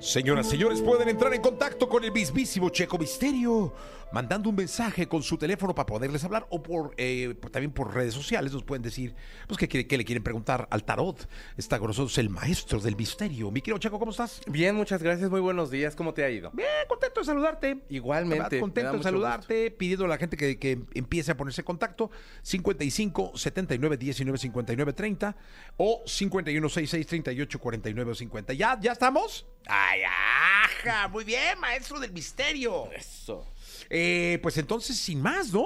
Señoras, señores, pueden entrar en contacto con el mismísimo Checo Misterio, mandando un mensaje con su teléfono para poderles hablar o por, eh, por- también por redes sociales. Nos pueden decir pues, qué, quiere- qué le quieren preguntar al tarot. Está con nosotros el maestro del misterio. Mi querido Checo, ¿cómo estás? Bien, muchas gracias, muy buenos días. ¿Cómo te ha ido? Bien, contento de saludarte. Igualmente, Contento de saludarte, pidiendo a la gente que, que empiece a ponerse en contacto. 55 79 19 59 30 o 51 66 38 49 50. ¿Ya, ¿Ya estamos? ¡Ay, ajá! Muy bien, maestro del misterio. Eso. Eh, pues entonces, sin más, ¿no?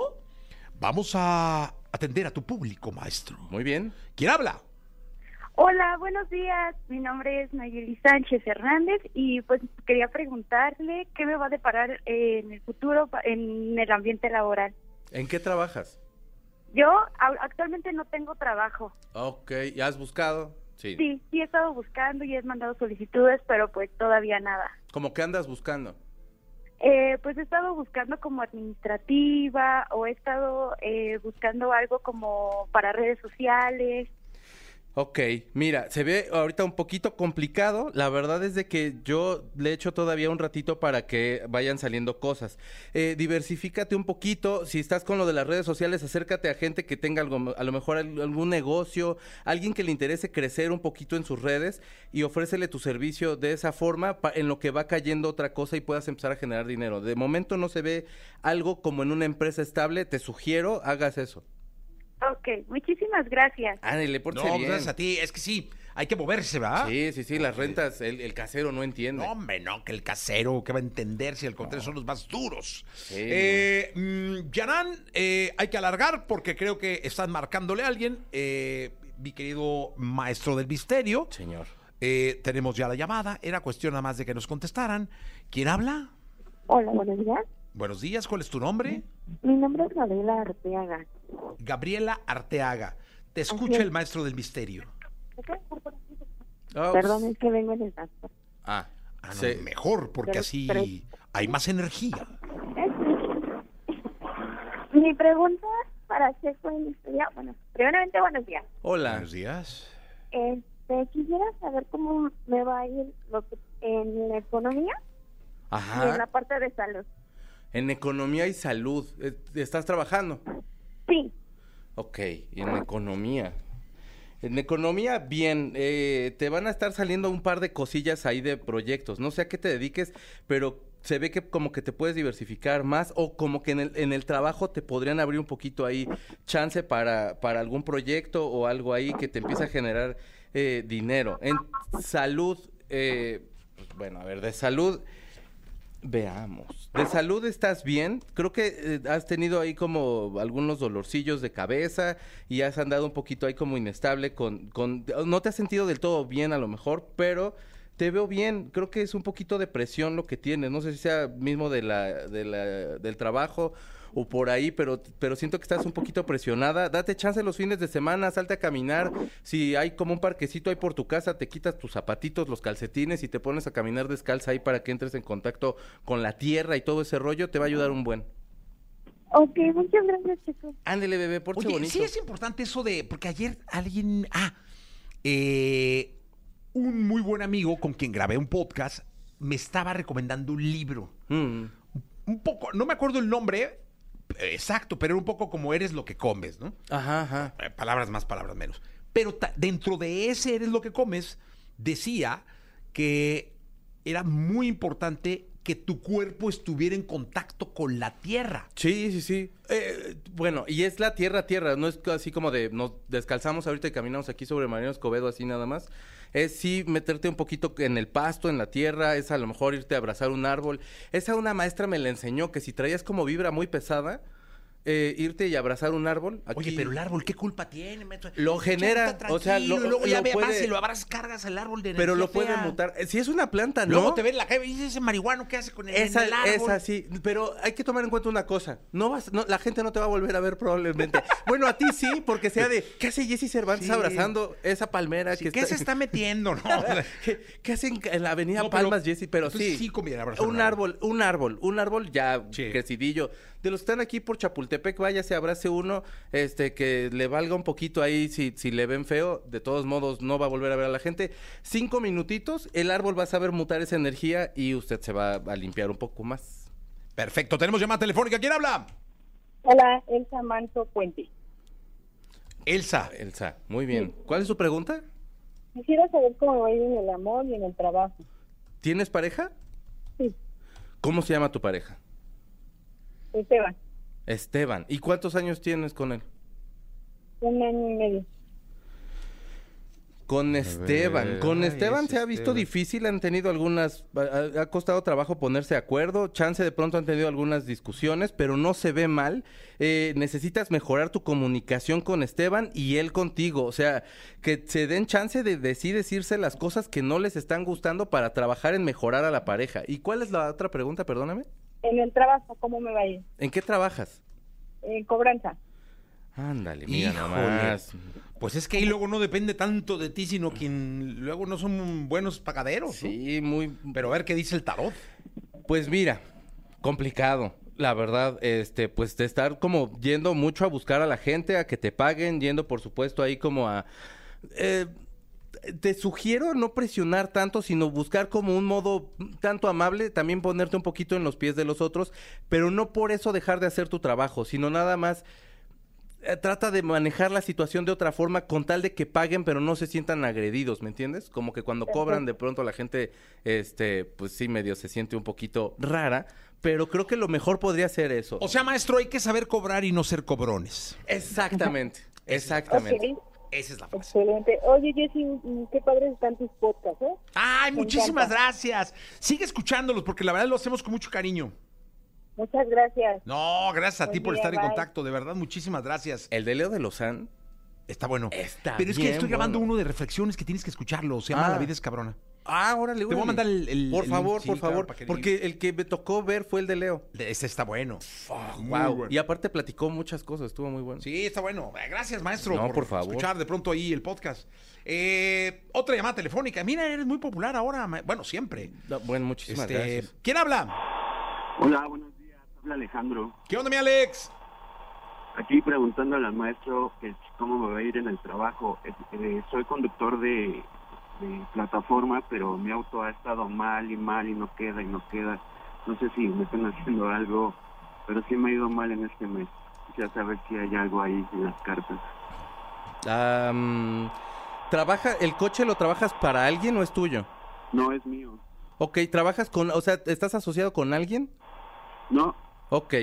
Vamos a atender a tu público, maestro. Muy bien. ¿Quién habla? Hola, buenos días. Mi nombre es Nayeli Sánchez Hernández y pues quería preguntarle qué me va a deparar eh, en el futuro en el ambiente laboral. ¿En qué trabajas? Yo actualmente no tengo trabajo. Ok, ¿ya has buscado? Sí. Sí, sí he estado buscando y he mandado solicitudes, pero pues todavía nada. ¿Cómo que andas buscando? Eh, pues he estado buscando como administrativa o he estado eh, buscando algo como para redes sociales. Ok, mira, se ve ahorita un poquito complicado. La verdad es de que yo le echo todavía un ratito para que vayan saliendo cosas. Eh, diversifícate un poquito. Si estás con lo de las redes sociales, acércate a gente que tenga algo, a lo mejor al- algún negocio, alguien que le interese crecer un poquito en sus redes y ofrécele tu servicio de esa forma en lo que va cayendo otra cosa y puedas empezar a generar dinero. De momento no se ve algo como en una empresa estable. Te sugiero hagas eso. Ok, muchísimas gracias. Ándale, No, bien. gracias a ti. Es que sí, hay que moverse, ¿verdad? Sí, sí, sí, las rentas, el, el casero no entiende. No, hombre, no, que el casero, que va a entender si al contrario son los más duros. Sí, eh, mm, Yanan, eh, hay que alargar porque creo que están marcándole a alguien. Eh, mi querido maestro del misterio, Señor. eh, tenemos ya la llamada. Era cuestión nada más de que nos contestaran. ¿Quién habla? Hola, buenos días. Buenos días, ¿cuál es tu nombre? Mi nombre es Gabriela Arteaga. Gabriela Arteaga. Te escucha es. el maestro del misterio. Oh, Perdón, pues- es que vengo en el transporte. Ah, Ah, no, sí. Mejor, porque Pero- así pero- hay más energía. Mi pregunta para Checo en historia, bueno, primeramente buenos días. Hola. Buenos días. Este, quisiera saber cómo me va a ir lo que- en la economía y en la parte de salud. En economía y salud. eh, ¿Estás trabajando? Ok, y en economía. En economía, bien, eh, te van a estar saliendo un par de cosillas ahí de proyectos. No sé a qué te dediques, pero se ve que como que te puedes diversificar más o como que en el, en el trabajo te podrían abrir un poquito ahí chance para, para algún proyecto o algo ahí que te empiece a generar eh, dinero. En salud, eh, pues, bueno, a ver, de salud, veamos. De salud estás bien. Creo que eh, has tenido ahí como algunos dolorcillos de cabeza y has andado un poquito ahí como inestable con, con... No te has sentido del todo bien a lo mejor, pero te veo bien. Creo que es un poquito de presión lo que tienes. No sé si sea mismo de la, de la, del trabajo o por ahí, pero, pero siento que estás un poquito presionada. Date chance los fines de semana, salte a caminar. Si hay como un parquecito ahí por tu casa, te quitas tus zapatitos, los calcetines y te pones a caminar descalza ahí para que entres en contacto con la tierra y todo ese rollo, te va a ayudar un buen. ok, muchas gracias, Checo. Ándele, bebé, por Oye, bonito. sí es importante eso de, porque ayer alguien, ah, eh, un muy buen amigo con quien grabé un podcast me estaba recomendando un libro. Mm, Un poco, no me acuerdo el nombre exacto, pero era un poco como eres lo que comes, ¿no? Ajá, ajá. Eh, palabras más, palabras menos. Pero dentro de ese eres lo que comes, decía que era muy importante que tu cuerpo estuviera en contacto con la tierra. Sí, sí, sí. Eh, bueno, y es la tierra, tierra, no es así como de nos descalzamos ahorita y caminamos aquí sobre Mariano Escobedo así nada más. Es sí meterte un poquito en el pasto, en la tierra, es a lo mejor irte a abrazar un árbol. Esa una maestra me la enseñó que si traías como vibra muy pesada, eh, irte y abrazar un árbol. Oye, pero el árbol, ¿qué culpa tiene? Lo genera, o sea, lo, y luego ya lo ve, puede- vas y lo abrazas, cargas el árbol de pero lo puede fea. mutar. Eh, Si es una planta, ¿no? Luego te ves la calle y dices, ese marihuano, ¿qué hace con el, Esa, el árbol? esa sí, pero hay que tomar en cuenta una cosa. No vas, no, la gente no te va a volver a ver probablemente. bueno, a ti sí, porque sea de ¿qué hace Jesse Cervantes Sí. abrazando esa palmera Sí, que ¿Qué se está metiendo, no? ¿Qué, qué hacen en la avenida No, pero- Palmas, Jesse? Pero sí. sí un árbol, un árbol, un árbol ya crecidillo. De los que están aquí por Chapultepec, vaya, se abrace uno, este, que le valga un poquito ahí si, si le ven feo. De todos modos, no va a volver a ver a la gente. Cinco minutitos, el árbol va a saber mutar esa energía y usted se va a limpiar un poco más. Perfecto, tenemos llamada telefónica. ¿Quién habla? Hola, Elsa Manso Puente. Elsa. Elsa, muy bien. ¿Cuál es su pregunta? Quisiera saber cómo me va a ir en el amor y en el trabajo. ¿Tienes pareja? Sí, ¿Cómo se llama tu pareja? Esteban, Esteban. ¿Y cuántos años tienes con él? un año y medio. Con Esteban. Con ay, Esteban se ha visto Esteban. difícil, han tenido algunas, ha, ha costado trabajo ponerse de acuerdo, chance de pronto han tenido algunas discusiones, pero no se ve mal. Eh, necesitas mejorar tu comunicación con Esteban y él contigo, o sea, que se den chance de decir, decirse las cosas que no les están gustando para trabajar en mejorar a la pareja. ¿Y cuál es la otra pregunta, perdóname? En el trabajo, ¿cómo me va a ir? ¿En qué trabajas? En cobranza. Ándale, mira Híjole. nomás. Pues es que ahí luego no depende tanto de ti, sino quien luego no son buenos pagaderos. ¿no? Sí, muy, Pero a ver qué dice el tarot. Pues mira, complicado. La verdad, este, pues de estar como yendo mucho a buscar a la gente, a que te paguen, yendo por supuesto ahí como a... eh, te sugiero no presionar tanto, sino buscar como un modo tanto amable, también ponerte un poquito en los pies de los otros, pero no por eso dejar de hacer tu trabajo, sino nada más eh, trata de manejar la situación de otra forma con tal de que paguen pero no se sientan agredidos, ¿me entiendes? Como que cuando cobran de pronto la gente, este, pues sí medio se siente un poquito rara, pero creo que lo mejor podría ser eso. O sea, maestro, hay que saber cobrar y no ser cobrones. exactamente, exactamente. Esa es la frase. excelente. Oye, Jessy, qué padres están tus podcasts, ¿eh? Ay, Me muchísimas encanta. gracias. Sigue escuchándolos porque la verdad lo hacemos con mucho cariño. Muchas gracias. No, gracias a Buen ti por día, estar en contacto. De verdad, muchísimas gracias. El de Leo de Lozán, Está bueno. Está Pero es que bien estoy grabando bueno. uno de reflexiones que tienes que escucharlo. Se llama Ah. La vida es cabrona. Ah, órale, Te voy a órale. mandar el- el- Por el favor, por claro, favor. porque el que me tocó ver fue el de Leo. Este está bueno. Wow. bueno. Y aparte platicó muchas cosas, estuvo muy bueno. Sí, está bueno. Eh, Gracias, maestro, No, por favor. escuchar de pronto ahí el podcast. Eh, otra llamada telefónica. Mira, eres muy popular ahora. Bueno, siempre. No, bueno, muchísimas Este, gracias. ¿Quién habla? Hola, buenos días. Habla Alejandro. ¿Qué onda, mi Alex? Aquí preguntándole al maestro que cómo me va a ir en el trabajo. Eh, eh, soy conductor de, de plataforma, pero mi auto ha estado mal y mal y no queda y no queda. No sé si me están haciendo algo, pero sí me ha ido mal en este mes. Quisiera saber si hay algo ahí en las cartas. Am, ¿Trabaja, el coche lo trabajas para alguien o es tuyo? No es mío. Ok, ¿trabajas con, o sea, estás asociado con alguien? No, Ok,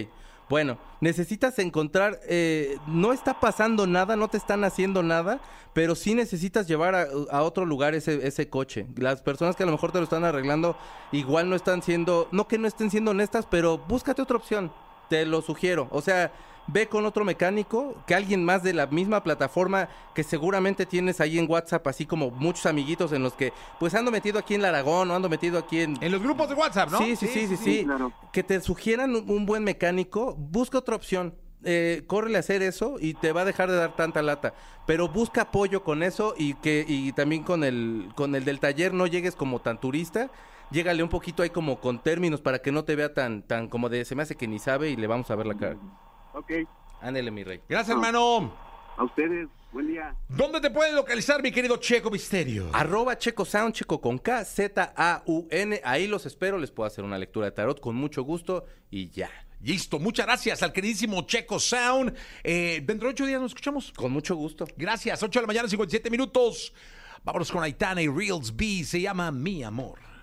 bueno, necesitas encontrar, eh, no está pasando nada, no te están haciendo nada, pero sí necesitas llevar a, a otro lugar ese, ese coche. Las personas que a lo mejor te lo están arreglando igual no están siendo, no que no estén siendo honestas, pero búscate otra opción, te lo sugiero. O sea, ve con otro mecánico, que alguien más de la misma plataforma que seguramente tienes ahí en WhatsApp, así como muchos amiguitos en los que, pues ando metido aquí en el Aragón o ando metido aquí en... En los grupos de WhatsApp, ¿no? Sí, sí, sí, sí, sí. claro. Que te sugieran un, un buen mecánico, busca otra opción. Eh, córrele a hacer eso y te va a dejar de dar tanta lata. Pero busca apoyo con eso y que y también con el con el del taller no llegues como tan turista. Llégale un poquito ahí como con términos para que no te vea tan tan como de se me hace que ni sabe y le vamos a ver la cara. Ok. Ándele, mi rey. Gracias, hermano. A ustedes, buen día. ¿Dónde te puedes localizar, mi querido Checo Misterio? Arroba Checo Sound, Checo con K, Z A U N. Ahí los espero, les puedo hacer una lectura de tarot con mucho gusto y ya. Listo, muchas gracias al queridísimo Checo Sound. Eh, dentro de ocho días nos escuchamos. Con mucho gusto. Gracias, 8 de la mañana, 57 minutos. Vámonos con Aitana y Reels B. Se llama Mi Amor.